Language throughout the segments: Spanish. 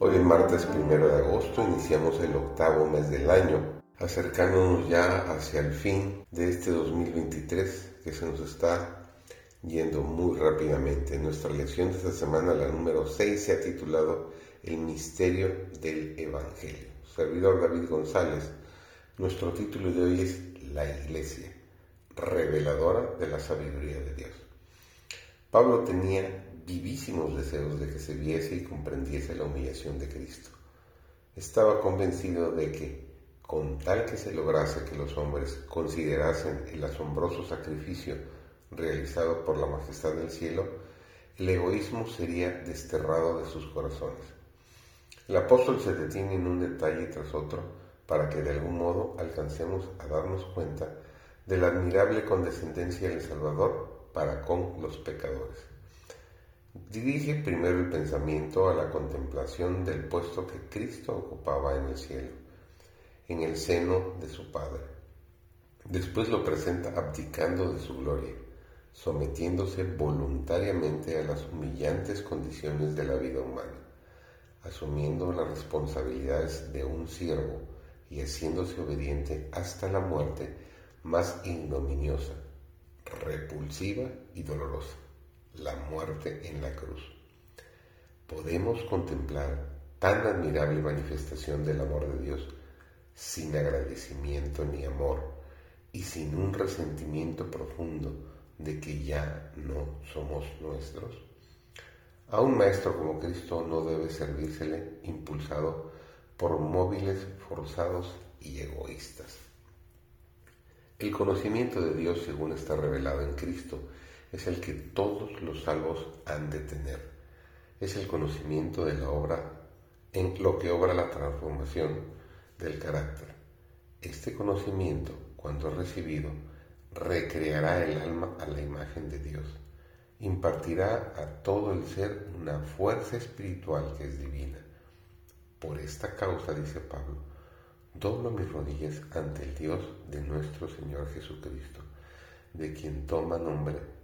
Hoy martes primero de agosto iniciamos el octavo mes del año, acercándonos ya hacia el fin de este 2023 que se nos está yendo muy rápidamente. Nuestra lección de esta semana, la número 6, se ha titulado El misterio del Evangelio. Servidor David González, nuestro título de hoy es La Iglesia, reveladora de la sabiduría de Dios. Pablo tenía vivísimos deseos de que se viese y comprendiese la humillación de Cristo. Estaba convencido de que, con tal que se lograse que los hombres considerasen el asombroso sacrificio realizado por la majestad del cielo, el egoísmo sería desterrado de sus corazones. El apóstol se detiene en un detalle tras otro para que de algún modo alcancemos a darnos cuenta de la admirable condescendencia del Salvador para con los pecadores. Dirige primero el pensamiento a la contemplación del puesto que Cristo ocupaba en el cielo, en el seno de su Padre. Después lo presenta abdicando de su gloria, sometiéndose voluntariamente a las humillantes condiciones de la vida humana, asumiendo las responsabilidades de un siervo y haciéndose obediente hasta la muerte más ignominiosa, repulsiva y dolorosa la muerte en la cruz. Podemos contemplar tan admirable manifestación del amor de Dios sin agradecimiento ni amor y sin un resentimiento profundo de que ya no somos nuestros. A un maestro como Cristo no debe servírsele impulsado por móviles forzados y egoístas. El conocimiento de Dios, según está revelado en Cristo, es el que todos los salvos han de tener. Es el conocimiento de la obra en lo que obra la transformación del carácter. Este conocimiento, cuando recibido, recreará el alma a la imagen de Dios. Impartirá a todo el ser una fuerza espiritual que es divina. Por esta causa, dice Pablo, doblo mis rodillas ante el Dios de nuestro Señor Jesucristo, de quien toma nombre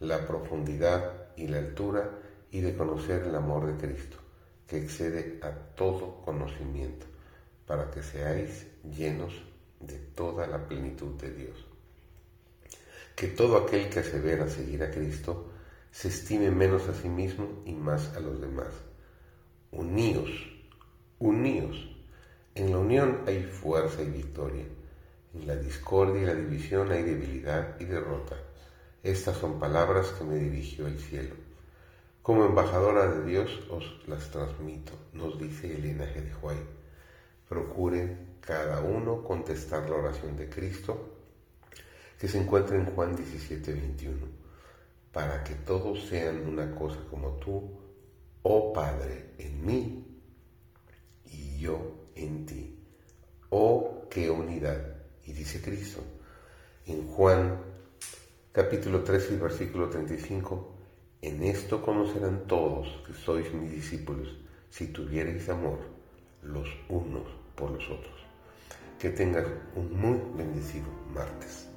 la profundidad y la altura y de conocer el amor de Cristo, que excede a todo conocimiento, para que seáis llenos de toda la plenitud de Dios. Que todo aquel que asevera seguir a Cristo se estime menos a sí mismo y más a los demás. Uníos, uníos. En la unión hay fuerza y victoria. En la discordia y la división hay debilidad y derrota. Estas son palabras que me dirigió el cielo. Como embajadora de Dios os las transmito, nos dice Elena G. de Huay. Procuren cada uno contestar la oración de Cristo que se encuentra en Juan 17, 21, para que todos sean una cosa como tú, oh Padre, en mí y yo en ti. Oh, qué unidad. Y dice Cristo en Juan capítulo 13 y versículo 35, en esto conocerán todos que sois mis discípulos, si tuviereis amor los unos por los otros. Que tengas un muy bendecido martes.